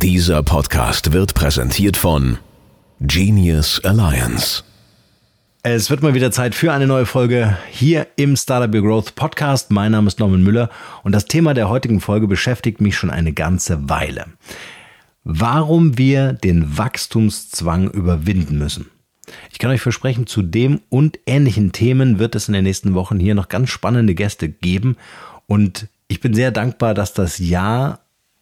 Dieser Podcast wird präsentiert von Genius Alliance. Es wird mal wieder Zeit für eine neue Folge hier im Startup Your Growth Podcast. Mein Name ist Norman Müller und das Thema der heutigen Folge beschäftigt mich schon eine ganze Weile. Warum wir den Wachstumszwang überwinden müssen. Ich kann euch versprechen, zu dem und ähnlichen Themen wird es in den nächsten Wochen hier noch ganz spannende Gäste geben. Und ich bin sehr dankbar, dass das Jahr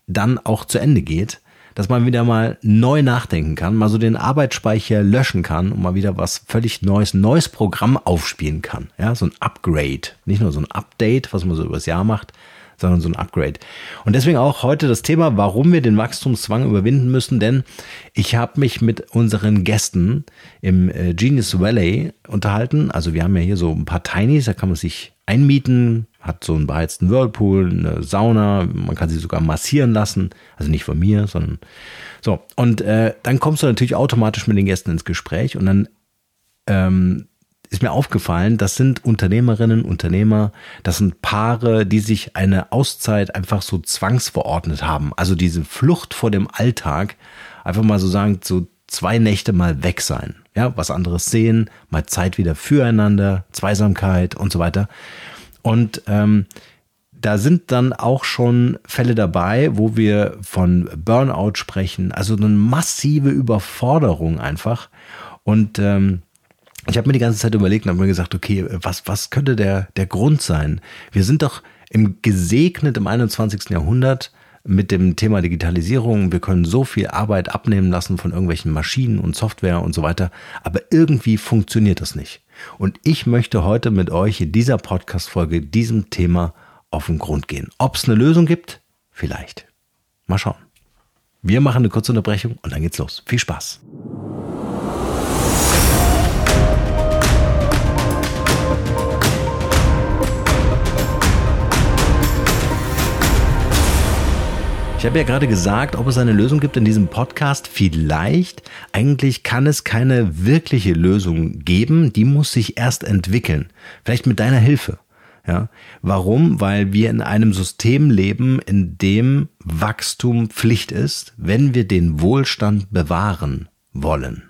dann auch zu Ende geht, dass man wieder mal neu nachdenken kann, mal so den Arbeitsspeicher löschen kann und mal wieder was völlig Neues, neues Programm aufspielen kann. Ja, so ein Upgrade. Nicht nur so ein Update, was man so übers Jahr macht, sondern so ein Upgrade. Und deswegen auch heute das Thema, warum wir den Wachstumszwang überwinden müssen, denn ich habe mich mit unseren Gästen im äh, Genius Valley unterhalten. Also wir haben ja hier so ein paar Tinys, da kann man sich einmieten, hat so einen beheizten Whirlpool, eine Sauna, man kann sie sogar massieren lassen. Also nicht von mir, sondern so. Und äh, dann kommst du natürlich automatisch mit den Gästen ins Gespräch und dann ähm, ist mir aufgefallen, das sind Unternehmerinnen, Unternehmer, das sind Paare, die sich eine Auszeit einfach so zwangsverordnet haben. Also diese Flucht vor dem Alltag, einfach mal so sagen, so zwei Nächte mal weg sein. Ja, was anderes sehen, mal Zeit wieder füreinander, Zweisamkeit und so weiter. Und ähm, da sind dann auch schon Fälle dabei, wo wir von Burnout sprechen, also eine massive Überforderung einfach. Und ähm, ich habe mir die ganze Zeit überlegt und habe mir gesagt, okay, was, was könnte der, der Grund sein? Wir sind doch im gesegnet im 21. Jahrhundert mit dem Thema Digitalisierung. Wir können so viel Arbeit abnehmen lassen von irgendwelchen Maschinen und Software und so weiter. Aber irgendwie funktioniert das nicht. Und ich möchte heute mit euch in dieser Podcast-Folge diesem Thema auf den Grund gehen. Ob es eine Lösung gibt? Vielleicht. Mal schauen. Wir machen eine kurze Unterbrechung und dann geht's los. Viel Spaß. Ich habe ja gerade gesagt, ob es eine Lösung gibt in diesem Podcast. Vielleicht. Eigentlich kann es keine wirkliche Lösung geben. Die muss sich erst entwickeln. Vielleicht mit deiner Hilfe. Ja. Warum? Weil wir in einem System leben, in dem Wachstum Pflicht ist, wenn wir den Wohlstand bewahren wollen.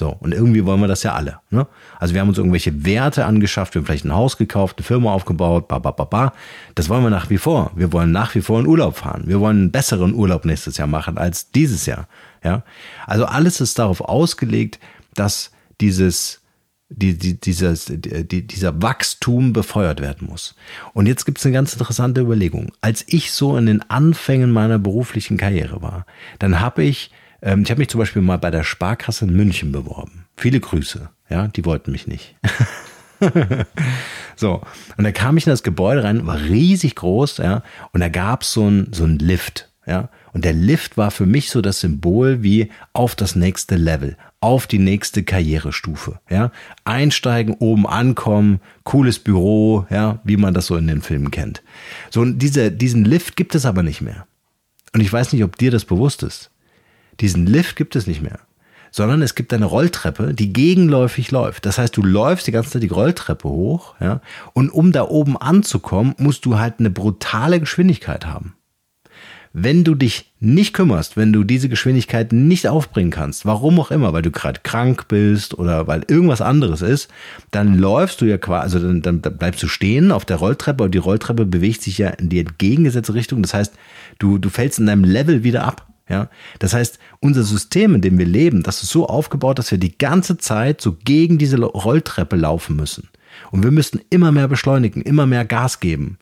So, und irgendwie wollen wir das ja alle. Ne? Also wir haben uns irgendwelche Werte angeschafft, wir haben vielleicht ein Haus gekauft, eine Firma aufgebaut, ba, ba, ba, ba. Das wollen wir nach wie vor. Wir wollen nach wie vor in Urlaub fahren. Wir wollen einen besseren Urlaub nächstes Jahr machen als dieses Jahr. Ja, Also alles ist darauf ausgelegt, dass dieses, die, die, dieses, die, dieser Wachstum befeuert werden muss. Und jetzt gibt es eine ganz interessante Überlegung. Als ich so in den Anfängen meiner beruflichen Karriere war, dann habe ich ähm, ich habe mich zum Beispiel mal bei der Sparkasse in München beworben. Viele Grüße. Ja, die wollten mich nicht. so, und da kam ich in das Gebäude rein, war riesig groß, ja, und da gab es so ein, so ein Lift, ja. Und der Lift war für mich so das Symbol wie auf das nächste Level, auf die nächste Karrierestufe, ja. Einsteigen, oben ankommen, cooles Büro, ja, wie man das so in den Filmen kennt. So, und diese, diesen Lift gibt es aber nicht mehr. Und ich weiß nicht, ob dir das bewusst ist. Diesen Lift gibt es nicht mehr. Sondern es gibt eine Rolltreppe, die gegenläufig läuft. Das heißt, du läufst die ganze Zeit die Rolltreppe hoch, ja. Und um da oben anzukommen, musst du halt eine brutale Geschwindigkeit haben. Wenn du dich nicht kümmerst, wenn du diese Geschwindigkeit nicht aufbringen kannst, warum auch immer, weil du gerade krank bist oder weil irgendwas anderes ist, dann läufst du ja quasi, also dann, dann bleibst du stehen auf der Rolltreppe und die Rolltreppe bewegt sich ja in die entgegengesetzte Richtung. Das heißt, du, du fällst in deinem Level wieder ab. Ja, das heißt, unser System, in dem wir leben, das ist so aufgebaut, dass wir die ganze Zeit so gegen diese Rolltreppe laufen müssen. Und wir müssten immer mehr beschleunigen, immer mehr Gas geben.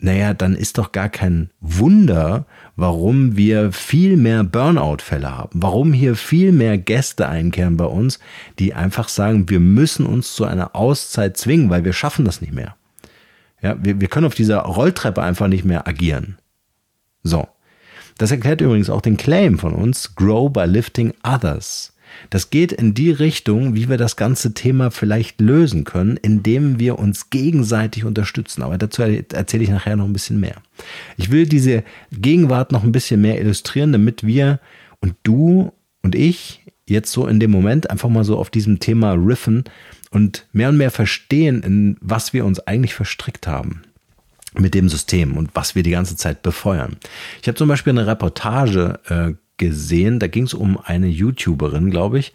Naja, dann ist doch gar kein Wunder, warum wir viel mehr Burnout-Fälle haben, warum hier viel mehr Gäste einkehren bei uns, die einfach sagen, wir müssen uns zu einer Auszeit zwingen, weil wir schaffen das nicht mehr. Ja, wir, wir können auf dieser Rolltreppe einfach nicht mehr agieren. So. Das erklärt übrigens auch den Claim von uns, Grow by Lifting Others. Das geht in die Richtung, wie wir das ganze Thema vielleicht lösen können, indem wir uns gegenseitig unterstützen. Aber dazu erzähle ich nachher noch ein bisschen mehr. Ich will diese Gegenwart noch ein bisschen mehr illustrieren, damit wir und du und ich jetzt so in dem Moment einfach mal so auf diesem Thema riffen und mehr und mehr verstehen, in was wir uns eigentlich verstrickt haben mit dem System und was wir die ganze Zeit befeuern. Ich habe zum Beispiel eine Reportage äh, gesehen, da ging es um eine YouTuberin, glaube ich,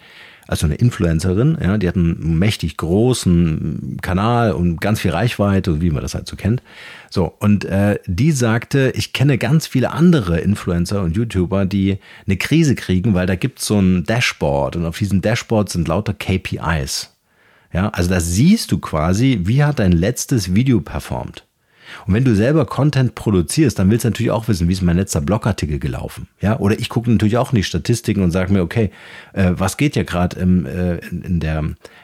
also eine Influencerin, ja, die hat einen mächtig großen Kanal und ganz viel Reichweite, wie man das halt so kennt. So, und äh, die sagte, ich kenne ganz viele andere Influencer und YouTuber, die eine Krise kriegen, weil da gibt's so ein Dashboard und auf diesem Dashboard sind lauter KPIs. Ja, also da siehst du quasi, wie hat dein letztes Video performt. Und wenn du selber Content produzierst, dann willst du natürlich auch wissen, wie ist mein letzter Blogartikel gelaufen. Ja, oder ich gucke natürlich auch in die Statistiken und sage mir, okay, äh, was geht ja gerade äh, in, der,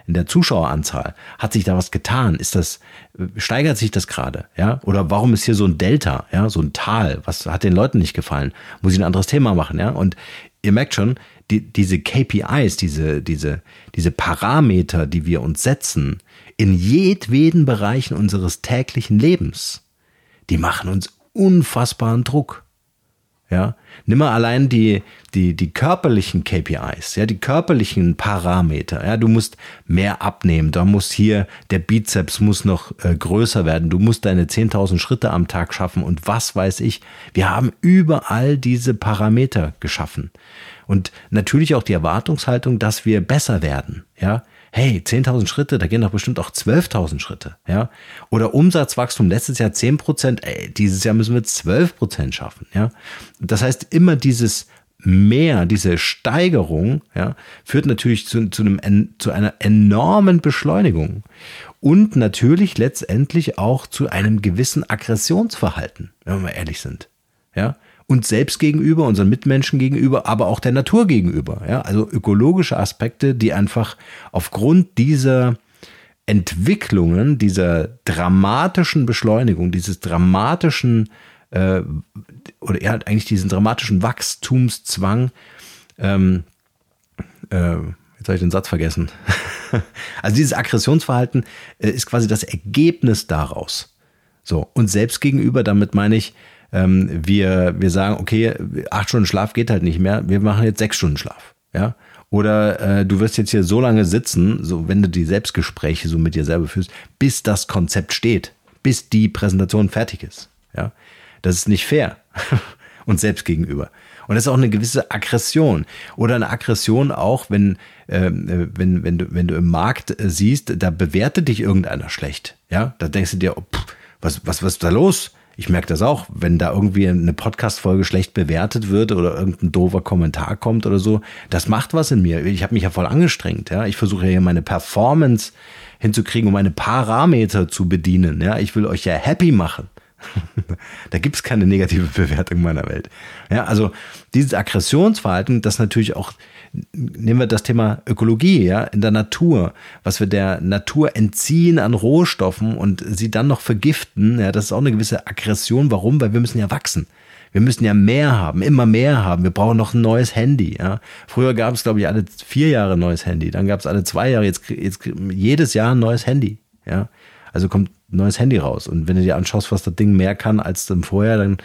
in der Zuschaueranzahl? Hat sich da was getan? Ist das, äh, steigert sich das gerade? Ja, oder warum ist hier so ein Delta? Ja, so ein Tal? Was hat den Leuten nicht gefallen? Muss ich ein anderes Thema machen? Ja, und ihr merkt schon, die, diese KPIs, diese, diese, diese Parameter, die wir uns setzen, in jedweden Bereichen unseres täglichen Lebens, die machen uns unfassbaren Druck. Ja, nimm mal allein die, die, die körperlichen KPIs, ja, die körperlichen Parameter. Ja, du musst mehr abnehmen, da muss hier, der Bizeps muss noch äh, größer werden, du musst deine 10.000 Schritte am Tag schaffen und was weiß ich. Wir haben überall diese Parameter geschaffen. Und natürlich auch die Erwartungshaltung, dass wir besser werden. Ja, hey, 10.000 Schritte, da gehen doch bestimmt auch 12.000 Schritte. Ja, oder Umsatzwachstum letztes Jahr 10 Prozent, ey, dieses Jahr müssen wir 12 Prozent schaffen. Ja, das heißt immer dieses mehr, diese Steigerung, ja, führt natürlich zu, zu, einem, zu einer enormen Beschleunigung und natürlich letztendlich auch zu einem gewissen Aggressionsverhalten, wenn wir mal ehrlich sind. Ja, uns selbst gegenüber, unseren Mitmenschen gegenüber, aber auch der Natur gegenüber. Ja? Also ökologische Aspekte, die einfach aufgrund dieser Entwicklungen, dieser dramatischen Beschleunigung, dieses dramatischen äh, oder eher eigentlich diesen dramatischen Wachstumszwang, ähm, äh, jetzt habe ich den Satz vergessen. also dieses Aggressionsverhalten äh, ist quasi das Ergebnis daraus. So, und selbst gegenüber, damit meine ich, ähm, wir, wir sagen, okay, acht Stunden Schlaf geht halt nicht mehr, wir machen jetzt sechs Stunden Schlaf. Ja. Oder äh, du wirst jetzt hier so lange sitzen, so wenn du die Selbstgespräche so mit dir selber führst, bis das Konzept steht, bis die Präsentation fertig ist. Ja. Das ist nicht fair. uns selbst gegenüber. Und das ist auch eine gewisse Aggression. Oder eine Aggression auch, wenn, äh, wenn, wenn, du, wenn du im Markt äh, siehst, da bewertet dich irgendeiner schlecht. Ja, da denkst du dir, oh, pff, was, was, was ist da los? Ich merke das auch, wenn da irgendwie eine Podcast-Folge schlecht bewertet wird oder irgendein doofer Kommentar kommt oder so, das macht was in mir. Ich habe mich ja voll angestrengt. Ja, ich versuche ja meine Performance hinzukriegen, um meine Parameter zu bedienen. Ja, ich will euch ja happy machen. da gibt's keine negative Bewertung meiner Welt. Ja, also dieses Aggressionsverhalten, das natürlich auch nehmen wir das Thema Ökologie, ja, in der Natur, was wir der Natur entziehen an Rohstoffen und sie dann noch vergiften, ja, das ist auch eine gewisse Aggression. Warum? Weil wir müssen ja wachsen. Wir müssen ja mehr haben, immer mehr haben. Wir brauchen noch ein neues Handy. Ja. Früher gab es, glaube ich, alle vier Jahre ein neues Handy. Dann gab es alle zwei Jahre, jetzt, jetzt jedes Jahr ein neues Handy. Ja. Also kommt ein neues Handy raus. Und wenn du dir anschaust, was das Ding mehr kann als dann vorher, dann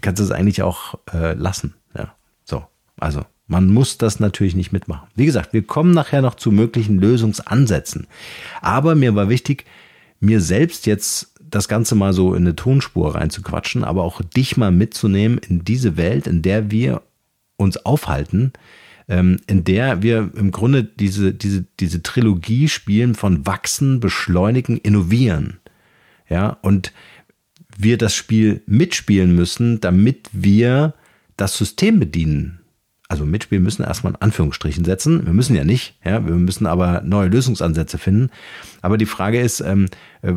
kannst du es eigentlich auch äh, lassen. Ja. So, also man muss das natürlich nicht mitmachen. Wie gesagt, wir kommen nachher noch zu möglichen Lösungsansätzen. Aber mir war wichtig, mir selbst jetzt das Ganze mal so in eine Tonspur reinzuquatschen, aber auch dich mal mitzunehmen in diese Welt, in der wir uns aufhalten, ähm, in der wir im Grunde diese, diese, diese Trilogie spielen von wachsen, beschleunigen, innovieren. Ja, und wir das Spiel mitspielen müssen, damit wir das System bedienen also mitspielen müssen, erstmal in Anführungsstrichen setzen. Wir müssen ja nicht, ja, wir müssen aber neue Lösungsansätze finden. Aber die Frage ist, ähm, äh,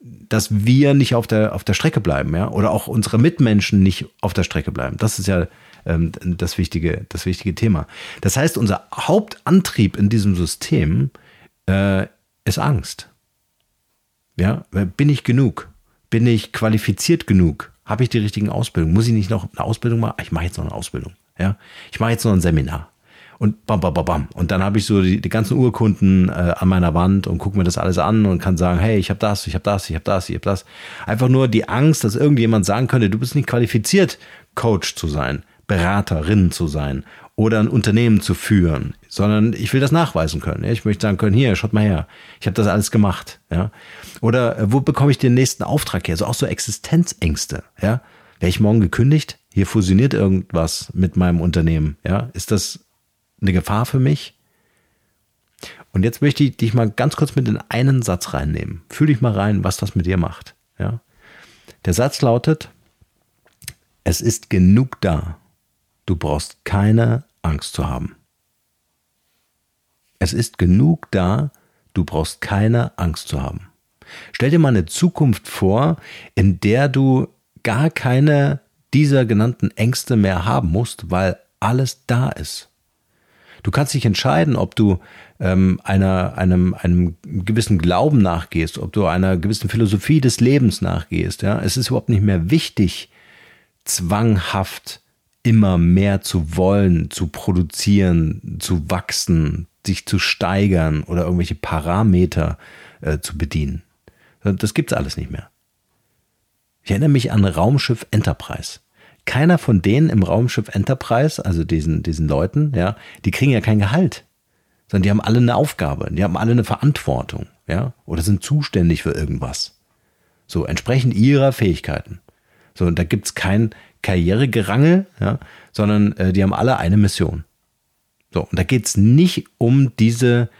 dass wir nicht auf der, auf der Strecke bleiben, ja, oder auch unsere Mitmenschen nicht auf der Strecke bleiben. Das ist ja ähm, das, wichtige, das wichtige Thema. Das heißt, unser Hauptantrieb in diesem System äh, ist Angst. Ja, bin ich genug? Bin ich qualifiziert genug? Habe ich die richtigen Ausbildungen? Muss ich nicht noch eine Ausbildung machen? Ich mache jetzt noch eine Ausbildung. Ja, ich mache jetzt noch ein Seminar. Und bam, bam, bam, bam. Und dann habe ich so die, die ganzen Urkunden äh, an meiner Wand und gucke mir das alles an und kann sagen, hey, ich habe das, ich habe das, ich habe das, ich habe das. Einfach nur die Angst, dass irgendjemand sagen könnte, du bist nicht qualifiziert, Coach zu sein, Beraterin zu sein oder ein Unternehmen zu führen, sondern ich will das nachweisen können. Ich möchte sagen können, hier, schaut mal her, ich habe das alles gemacht. Ja? Oder äh, wo bekomme ich den nächsten Auftrag her? So auch so Existenzängste. Ja? Wäre ich morgen gekündigt? Hier fusioniert irgendwas mit meinem Unternehmen, ja, ist das eine Gefahr für mich? Und jetzt möchte ich dich mal ganz kurz mit in einen Satz reinnehmen. Fühl dich mal rein, was das mit dir macht. Ja? Der Satz lautet, es ist genug da. Du brauchst keine Angst zu haben. Es ist genug da. Du brauchst keine Angst zu haben. Stell dir mal eine Zukunft vor, in der du gar keine dieser genannten Ängste mehr haben musst, weil alles da ist. Du kannst dich entscheiden, ob du ähm, einer, einem, einem gewissen Glauben nachgehst, ob du einer gewissen Philosophie des Lebens nachgehst. Ja? Es ist überhaupt nicht mehr wichtig, zwanghaft immer mehr zu wollen, zu produzieren, zu wachsen, sich zu steigern oder irgendwelche Parameter äh, zu bedienen. Das gibt's alles nicht mehr. Ich erinnere mich an Raumschiff Enterprise keiner von denen im Raumschiff Enterprise, also diesen, diesen Leuten, ja, die kriegen ja kein Gehalt, sondern die haben alle eine Aufgabe, die haben alle eine Verantwortung, ja, oder sind zuständig für irgendwas. So, entsprechend ihrer Fähigkeiten. So, und da gibt's kein Karrieregerangel, ja, sondern äh, die haben alle eine Mission. So, und da geht's nicht um diese,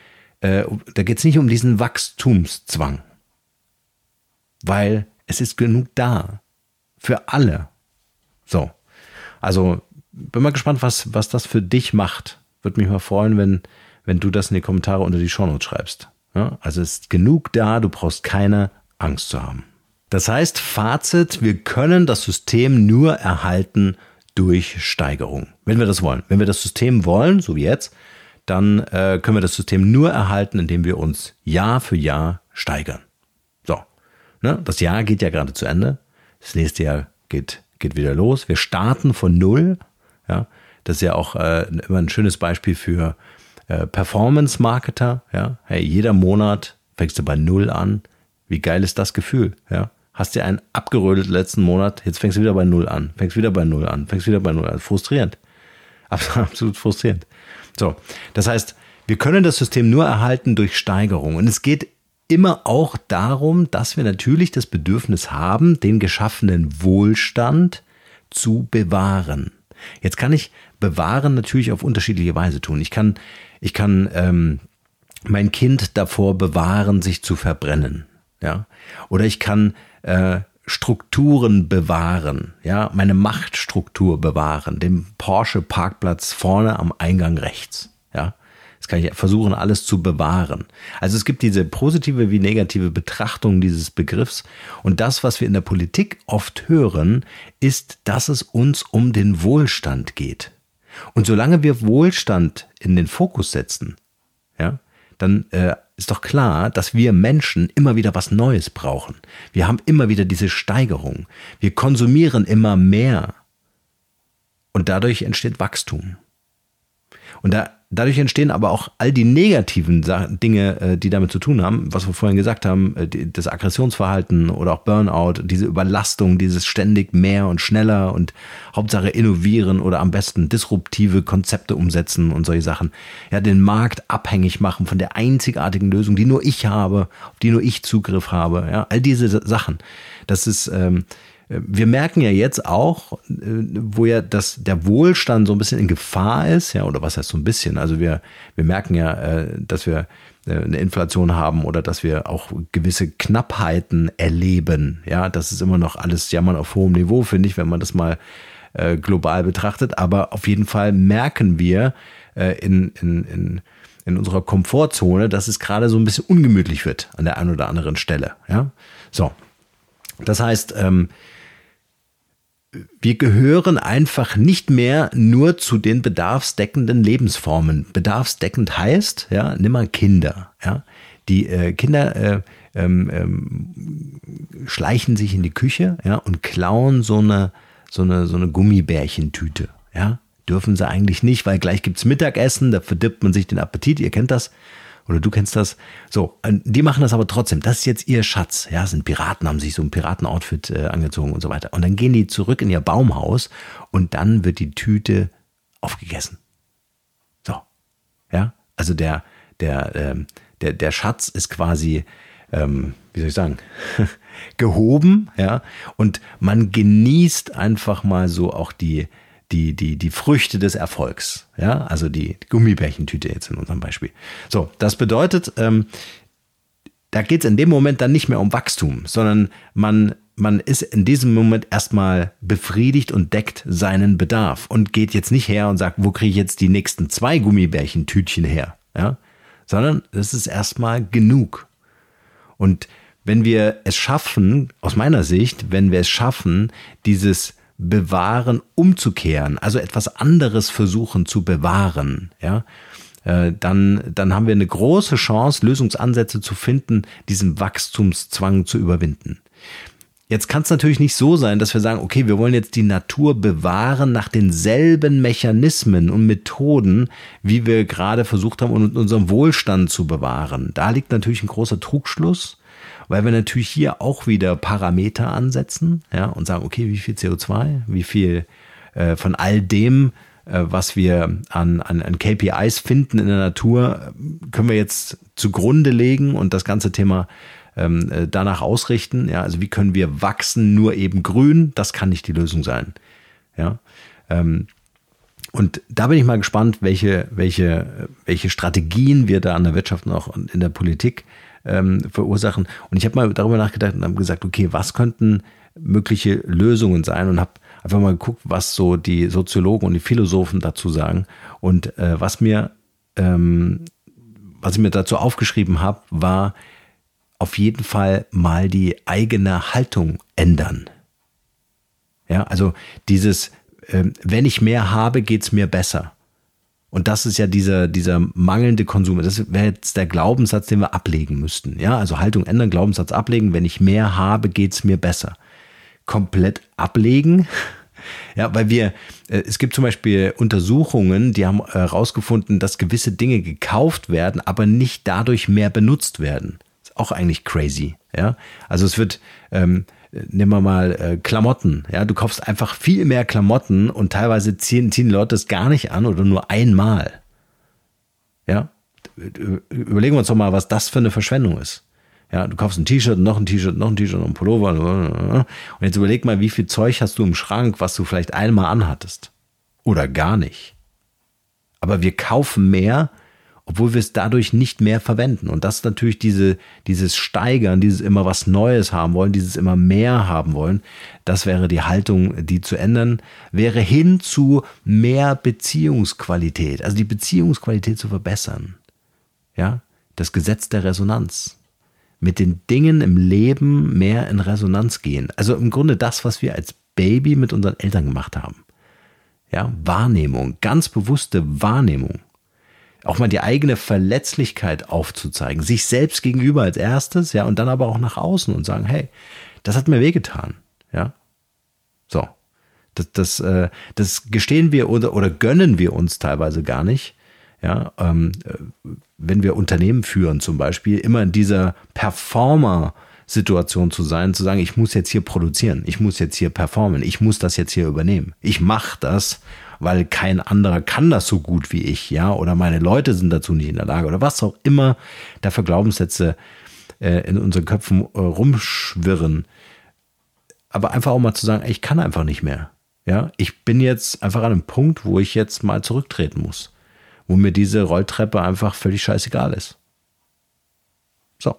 äh, da geht's nicht um diesen Wachstumszwang. Weil es ist genug da. Für alle. So. Also, bin mal gespannt, was, was das für dich macht. Würde mich mal freuen, wenn, wenn du das in die Kommentare unter die Shownotes schreibst. Ja? Also es ist genug da, du brauchst keine Angst zu haben. Das heißt, Fazit, wir können das System nur erhalten durch Steigerung. Wenn wir das wollen. Wenn wir das System wollen, so wie jetzt, dann äh, können wir das System nur erhalten, indem wir uns Jahr für Jahr steigern. So. Ne? Das Jahr geht ja gerade zu Ende. Das nächste Jahr geht geht wieder los. Wir starten von Null. Ja, das ist ja auch äh, immer ein schönes Beispiel für äh, Performance-Marketer. Ja, hey, jeder Monat fängst du bei Null an. Wie geil ist das Gefühl? Ja, hast dir einen abgerödelt letzten Monat, jetzt fängst du wieder bei Null an, fängst wieder bei Null an, fängst wieder bei Null an. Frustrierend. Absolut frustrierend. So, das heißt, wir können das System nur erhalten durch Steigerung. Und es geht immer auch darum, dass wir natürlich das Bedürfnis haben, den geschaffenen Wohlstand zu bewahren. Jetzt kann ich bewahren natürlich auf unterschiedliche Weise tun. Ich kann, ich kann ähm, mein Kind davor bewahren, sich zu verbrennen. Ja? Oder ich kann äh, Strukturen bewahren, ja, meine Machtstruktur bewahren, den Porsche Parkplatz vorne am Eingang rechts, ja. Das kann ich versuchen, alles zu bewahren. Also es gibt diese positive wie negative Betrachtung dieses Begriffs. Und das, was wir in der Politik oft hören, ist, dass es uns um den Wohlstand geht. Und solange wir Wohlstand in den Fokus setzen, ja, dann äh, ist doch klar, dass wir Menschen immer wieder was Neues brauchen. Wir haben immer wieder diese Steigerung. Wir konsumieren immer mehr. Und dadurch entsteht Wachstum. Und da Dadurch entstehen aber auch all die negativen Dinge, äh, die damit zu tun haben, was wir vorhin gesagt haben, äh, das Aggressionsverhalten oder auch Burnout, diese Überlastung, dieses ständig mehr und schneller und Hauptsache innovieren oder am besten disruptive Konzepte umsetzen und solche Sachen. Ja, den Markt abhängig machen von der einzigartigen Lösung, die nur ich habe, auf die nur ich Zugriff habe. Ja, all diese Sachen. Das ist, ähm, wir merken ja jetzt auch, äh, wo ja das, der Wohlstand so ein bisschen in Gefahr ist, ja, oder was heißt so ein bisschen? Also wir, wir merken ja, äh, dass wir äh, eine Inflation haben oder dass wir auch gewisse Knappheiten erleben. Ja, das ist immer noch alles Jammern auf hohem Niveau, finde ich, wenn man das mal global betrachtet. Aber auf jeden Fall merken wir in, in, in, in unserer Komfortzone, dass es gerade so ein bisschen ungemütlich wird an der einen oder anderen Stelle. Ja, so. Das heißt, ähm, wir gehören einfach nicht mehr nur zu den bedarfsdeckenden Lebensformen. Bedarfsdeckend heißt, ja, nimm mal Kinder, ja. Die äh, Kinder äh, ähm, ähm, schleichen sich in die Küche, ja, und klauen so eine, so eine, so eine Gummibärchentüte, ja. Dürfen sie eigentlich nicht, weil gleich gibt's Mittagessen, da verdirbt man sich den Appetit, ihr kennt das oder du kennst das. So, die machen das aber trotzdem. Das ist jetzt ihr Schatz. Ja, sind Piraten, haben sich so ein Piratenoutfit äh, angezogen und so weiter. Und dann gehen die zurück in ihr Baumhaus und dann wird die Tüte aufgegessen. So, ja, also der der ähm, der der Schatz ist quasi ähm, wie soll ich sagen, gehoben, ja, und man genießt einfach mal so auch die, die, die, die Früchte des Erfolgs, ja, also die Gummibärchentüte jetzt in unserem Beispiel. So, das bedeutet, ähm, da geht es in dem Moment dann nicht mehr um Wachstum, sondern man, man ist in diesem Moment erstmal befriedigt und deckt seinen Bedarf und geht jetzt nicht her und sagt, wo kriege ich jetzt die nächsten zwei Gummibärchentütchen her, ja, sondern es ist erstmal genug. Und wenn wir es schaffen, aus meiner Sicht, wenn wir es schaffen, dieses Bewahren umzukehren, also etwas anderes versuchen zu bewahren, ja, äh, dann, dann haben wir eine große Chance, Lösungsansätze zu finden, diesen Wachstumszwang zu überwinden. Jetzt kann es natürlich nicht so sein, dass wir sagen, okay, wir wollen jetzt die Natur bewahren nach denselben Mechanismen und Methoden, wie wir gerade versucht haben, unseren Wohlstand zu bewahren. Da liegt natürlich ein großer Trugschluss weil wir natürlich hier auch wieder Parameter ansetzen ja, und sagen, okay, wie viel CO2, wie viel äh, von all dem, äh, was wir an, an, an KPIs finden in der Natur, können wir jetzt zugrunde legen und das ganze Thema ähm, äh, danach ausrichten. Ja, also wie können wir wachsen, nur eben grün? Das kann nicht die Lösung sein. Ja, ähm, und da bin ich mal gespannt, welche, welche, welche Strategien wir da an der Wirtschaft und auch in der Politik ähm, verursachen. Und ich habe mal darüber nachgedacht und habe gesagt, okay, was könnten mögliche Lösungen sein und habe einfach mal geguckt, was so die Soziologen und die Philosophen dazu sagen. Und äh, was mir, ähm, was ich mir dazu aufgeschrieben habe, war auf jeden Fall mal die eigene Haltung ändern. Ja, also dieses, äh, wenn ich mehr habe, geht's mir besser. Und das ist ja dieser, dieser mangelnde Konsum. Das wäre jetzt der Glaubenssatz, den wir ablegen müssten. Ja, also Haltung ändern, Glaubenssatz ablegen. Wenn ich mehr habe, geht's mir besser. Komplett ablegen. Ja, weil wir, äh, es gibt zum Beispiel Untersuchungen, die haben herausgefunden, dass gewisse Dinge gekauft werden, aber nicht dadurch mehr benutzt werden. Ist auch eigentlich crazy. Ja, also es wird, ähm, nehmen wir mal äh, Klamotten. Ja, du kaufst einfach viel mehr Klamotten und teilweise ziehen, ziehen Leute das gar nicht an oder nur einmal. Ja, überlegen wir uns doch mal, was das für eine Verschwendung ist. Ja, du kaufst ein T-Shirt, noch ein T-Shirt, noch ein T-Shirt, noch ein Pullover. Und jetzt überleg mal, wie viel Zeug hast du im Schrank, was du vielleicht einmal anhattest. Oder gar nicht. Aber wir kaufen mehr, obwohl wir es dadurch nicht mehr verwenden. Und das ist natürlich diese, dieses Steigern, dieses immer was Neues haben wollen, dieses immer mehr haben wollen. Das wäre die Haltung, die zu ändern, wäre hin zu mehr Beziehungsqualität, also die Beziehungsqualität zu verbessern. Ja, das Gesetz der Resonanz. Mit den Dingen im Leben mehr in Resonanz gehen. Also im Grunde das, was wir als Baby mit unseren Eltern gemacht haben. Ja, Wahrnehmung, ganz bewusste Wahrnehmung auch mal die eigene Verletzlichkeit aufzuzeigen, sich selbst gegenüber als erstes, ja, und dann aber auch nach außen und sagen, hey, das hat mir wehgetan, ja. So. Das, das, äh, das gestehen wir oder, oder gönnen wir uns teilweise gar nicht. Ja, ähm, äh, wenn wir Unternehmen führen zum Beispiel, immer in dieser Performer-Situation zu sein, zu sagen, ich muss jetzt hier produzieren, ich muss jetzt hier performen, ich muss das jetzt hier übernehmen. Ich mache das weil kein anderer kann das so gut wie ich, ja, oder meine Leute sind dazu nicht in der Lage oder was auch immer da für Glaubenssätze äh, in unseren Köpfen äh, rumschwirren. Aber einfach auch mal zu sagen, ey, ich kann einfach nicht mehr. Ja, ich bin jetzt einfach an einem Punkt, wo ich jetzt mal zurücktreten muss, wo mir diese Rolltreppe einfach völlig scheißegal ist. So.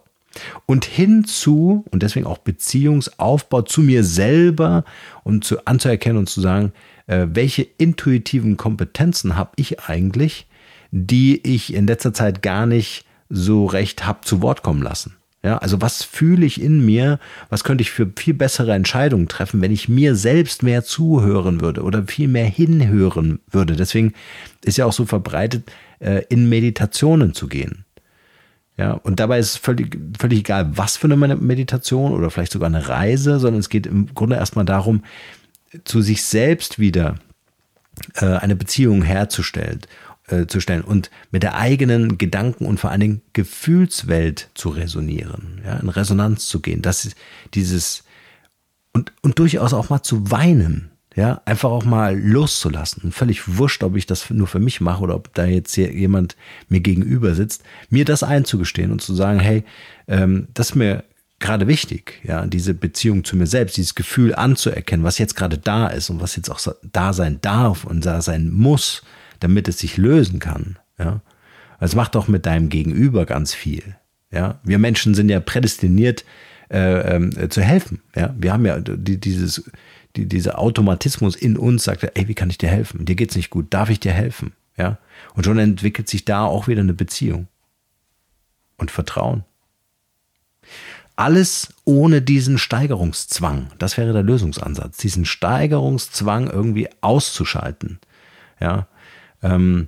Und hinzu, und deswegen auch Beziehungsaufbau zu mir selber und zu, anzuerkennen und zu sagen, äh, welche intuitiven Kompetenzen habe ich eigentlich, die ich in letzter Zeit gar nicht so recht habe zu Wort kommen lassen. Ja, also was fühle ich in mir? Was könnte ich für viel bessere Entscheidungen treffen, wenn ich mir selbst mehr zuhören würde oder viel mehr hinhören würde? Deswegen ist ja auch so verbreitet, äh, in Meditationen zu gehen. Ja, und dabei ist völlig, völlig egal, was für eine Meditation oder vielleicht sogar eine Reise, sondern es geht im Grunde erstmal darum, zu sich selbst wieder äh, eine Beziehung herzustellen äh, zu stellen und mit der eigenen Gedanken und vor allen Dingen Gefühlswelt zu resonieren, ja, in Resonanz zu gehen. Das ist dieses und, und durchaus auch mal zu weinen. Ja, einfach auch mal loszulassen. Völlig wurscht, ob ich das nur für mich mache oder ob da jetzt hier jemand mir gegenüber sitzt, mir das einzugestehen und zu sagen, hey, ähm, das ist mir gerade wichtig, ja, diese Beziehung zu mir selbst, dieses Gefühl anzuerkennen, was jetzt gerade da ist und was jetzt auch da sein darf und da sein muss, damit es sich lösen kann, ja. Es macht auch mit deinem Gegenüber ganz viel, ja. Wir Menschen sind ja prädestiniert, äh, äh, zu helfen, ja. Wir haben ja die, dieses, die, dieser Automatismus in uns sagt, ey, wie kann ich dir helfen? Dir geht's nicht gut, darf ich dir helfen? Ja. Und schon entwickelt sich da auch wieder eine Beziehung und Vertrauen. Alles ohne diesen Steigerungszwang. Das wäre der Lösungsansatz. Diesen Steigerungszwang irgendwie auszuschalten. Ja. Ähm,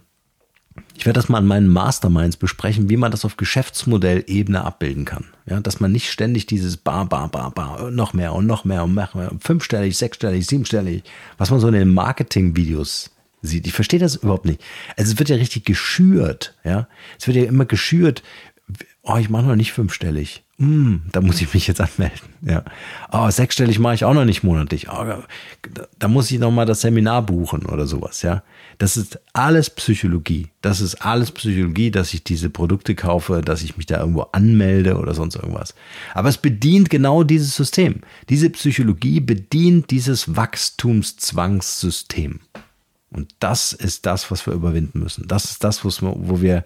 ich werde das mal an meinen Masterminds besprechen, wie man das auf Geschäftsmodellebene abbilden kann. Ja, dass man nicht ständig dieses Bar, Bar, Bar, Bar, noch mehr und noch mehr und noch mehr, fünfstellig, sechsstellig, siebenstellig, was man so in den Marketing-Videos sieht. Ich verstehe das überhaupt nicht. Also es wird ja richtig geschürt, ja. Es wird ja immer geschürt. Oh, ich mache noch nicht fünfstellig. Hm, da muss ich mich jetzt anmelden. Ja. Oh, sechsstellig mache ich auch noch nicht monatlich. Oh, da, da muss ich noch mal das Seminar buchen oder sowas, ja. Das ist alles Psychologie. Das ist alles Psychologie, dass ich diese Produkte kaufe, dass ich mich da irgendwo anmelde oder sonst irgendwas. Aber es bedient genau dieses System. Diese Psychologie bedient dieses Wachstumszwangssystem. Und das ist das, was wir überwinden müssen. Das ist das, wo wir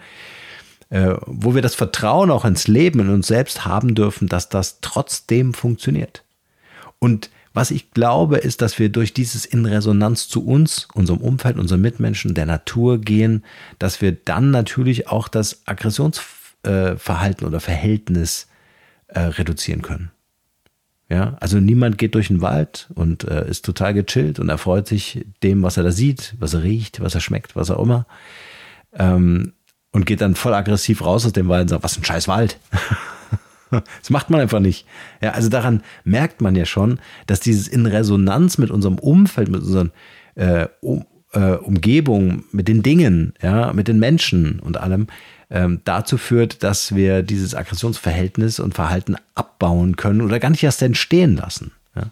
äh, wo wir das Vertrauen auch ins Leben, in uns selbst haben dürfen, dass das trotzdem funktioniert. Und was ich glaube, ist, dass wir durch dieses in Resonanz zu uns, unserem Umfeld, unseren Mitmenschen, der Natur gehen, dass wir dann natürlich auch das Aggressionsverhalten oder Verhältnis äh, reduzieren können. Ja, also niemand geht durch den Wald und äh, ist total gechillt und erfreut sich dem, was er da sieht, was er riecht, was er schmeckt, was auch immer. Ähm, und geht dann voll aggressiv raus aus dem Wald und sagt, was ein scheiß Wald. das macht man einfach nicht. Ja, also daran merkt man ja schon, dass dieses in Resonanz mit unserem Umfeld, mit unseren äh, um, äh, Umgebung, mit den Dingen, ja, mit den Menschen und allem, ähm, dazu führt, dass wir dieses Aggressionsverhältnis und Verhalten abbauen können oder gar nicht erst entstehen lassen. Ja.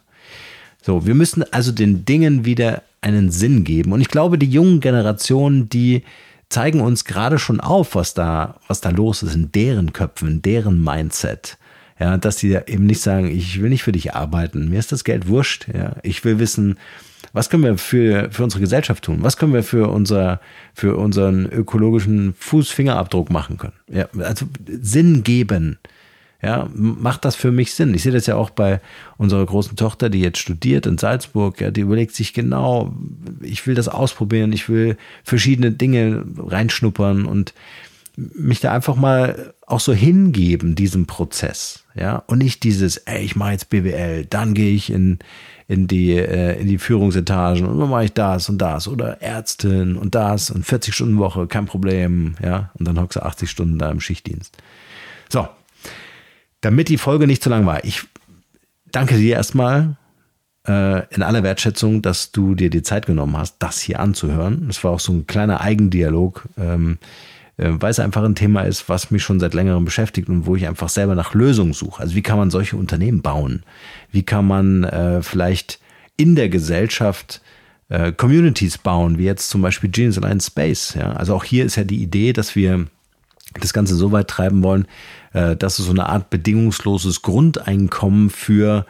So, wir müssen also den Dingen wieder einen Sinn geben. Und ich glaube, die jungen Generationen, die zeigen uns gerade schon auf, was da, was da los ist in deren Köpfen, in deren Mindset. Ja, dass sie eben nicht sagen, ich will nicht für dich arbeiten, mir ist das Geld wurscht. Ja, ich will wissen, was können wir für, für unsere Gesellschaft tun? Was können wir für unser, für unseren ökologischen Fußfingerabdruck machen können? Ja, also Sinn geben. Ja, macht das für mich Sinn? Ich sehe das ja auch bei unserer großen Tochter, die jetzt studiert in Salzburg. Ja, die überlegt sich genau, ich will das ausprobieren, ich will verschiedene Dinge reinschnuppern und mich da einfach mal auch so hingeben, diesem Prozess. Ja, und nicht dieses, ey, ich mache jetzt BWL, dann gehe ich in, in die, äh, in die Führungsetagen und dann mache ich das und das oder Ärztin und das und 40 Stunden Woche, kein Problem. Ja, und dann hockst du 80 Stunden da im Schichtdienst. So, damit die Folge nicht zu lang war, ich danke dir erstmal äh, in aller Wertschätzung, dass du dir die Zeit genommen hast, das hier anzuhören. Das war auch so ein kleiner Eigendialog, ähm, äh, weil es einfach ein Thema ist, was mich schon seit längerem beschäftigt und wo ich einfach selber nach Lösungen suche. Also wie kann man solche Unternehmen bauen? Wie kann man äh, vielleicht in der Gesellschaft äh, Communities bauen, wie jetzt zum Beispiel Genius Alliance Space. Ja? Also auch hier ist ja die Idee, dass wir das Ganze so weit treiben wollen, äh, dass es so eine Art bedingungsloses Grundeinkommen für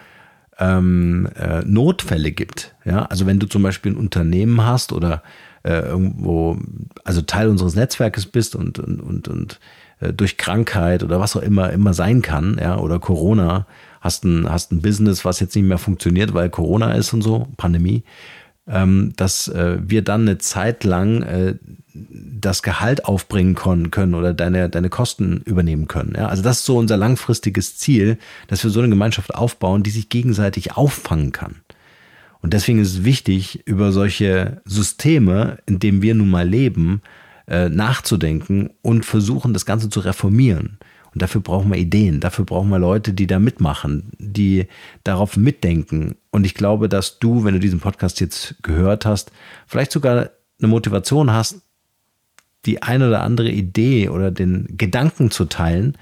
ähm, äh, Notfälle gibt. Ja, also wenn du zum Beispiel ein Unternehmen hast oder äh, irgendwo, also Teil unseres Netzwerkes bist und, und, und, und äh, durch Krankheit oder was auch immer immer sein kann, ja, oder Corona, hast ein, hast ein Business, was jetzt nicht mehr funktioniert, weil Corona ist und so, Pandemie, dass äh, wir dann eine Zeit lang äh, das Gehalt aufbringen können oder deine, deine Kosten übernehmen können. Ja, also das ist so unser langfristiges Ziel, dass wir so eine Gemeinschaft aufbauen, die sich gegenseitig auffangen kann. Und deswegen ist es wichtig, über solche Systeme, in denen wir nun mal leben, äh, nachzudenken und versuchen, das Ganze zu reformieren. Und dafür brauchen wir Ideen, dafür brauchen wir Leute, die da mitmachen, die darauf mitdenken. Und ich glaube, dass du, wenn du diesen Podcast jetzt gehört hast, vielleicht sogar eine Motivation hast, die eine oder andere Idee oder den Gedanken zu teilen,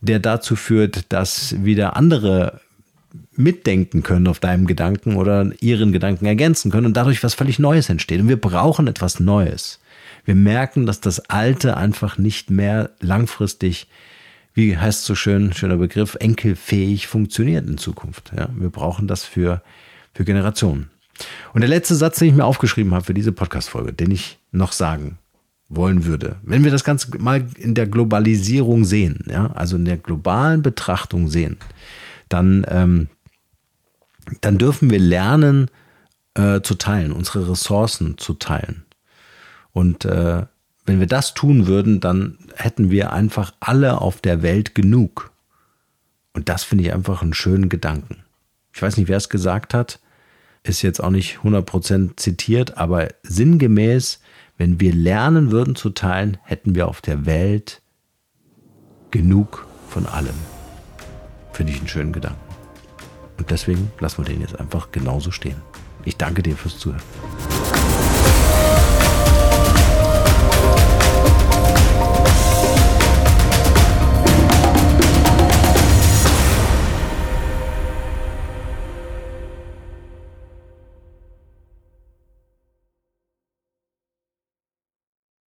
der dazu führt, dass wieder andere mitdenken können auf deinem Gedanken oder ihren Gedanken ergänzen können und dadurch was völlig Neues entsteht. Und wir brauchen etwas Neues. Wir merken, dass das Alte einfach nicht mehr langfristig, wie heißt so schön, schöner Begriff, enkelfähig funktioniert in Zukunft. Ja, wir brauchen das für, für Generationen. Und der letzte Satz, den ich mir aufgeschrieben habe für diese Podcast-Folge, den ich noch sagen wollen würde, wenn wir das Ganze mal in der Globalisierung sehen, ja, also in der globalen Betrachtung sehen, dann, ähm, dann dürfen wir lernen äh, zu teilen, unsere Ressourcen zu teilen. Und äh, wenn wir das tun würden, dann hätten wir einfach alle auf der Welt genug. Und das finde ich einfach einen schönen Gedanken. Ich weiß nicht, wer es gesagt hat, ist jetzt auch nicht 100% zitiert, aber sinngemäß, wenn wir lernen würden zu teilen, hätten wir auf der Welt genug von allem. Finde ich einen schönen Gedanken. Und deswegen lassen wir den jetzt einfach genauso stehen. Ich danke dir fürs Zuhören.